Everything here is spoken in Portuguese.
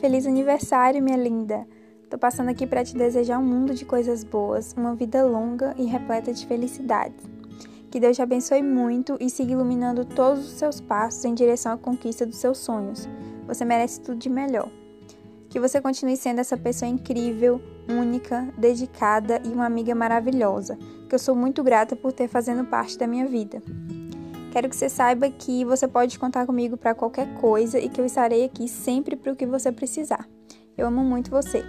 Feliz aniversário, minha linda! Tô passando aqui para te desejar um mundo de coisas boas, uma vida longa e repleta de felicidades. Que Deus te abençoe muito e siga iluminando todos os seus passos em direção à conquista dos seus sonhos. Você merece tudo de melhor. Que você continue sendo essa pessoa incrível, única, dedicada e uma amiga maravilhosa, que eu sou muito grata por ter fazendo parte da minha vida. Quero que você saiba que você pode contar comigo para qualquer coisa e que eu estarei aqui sempre para o que você precisar. Eu amo muito você.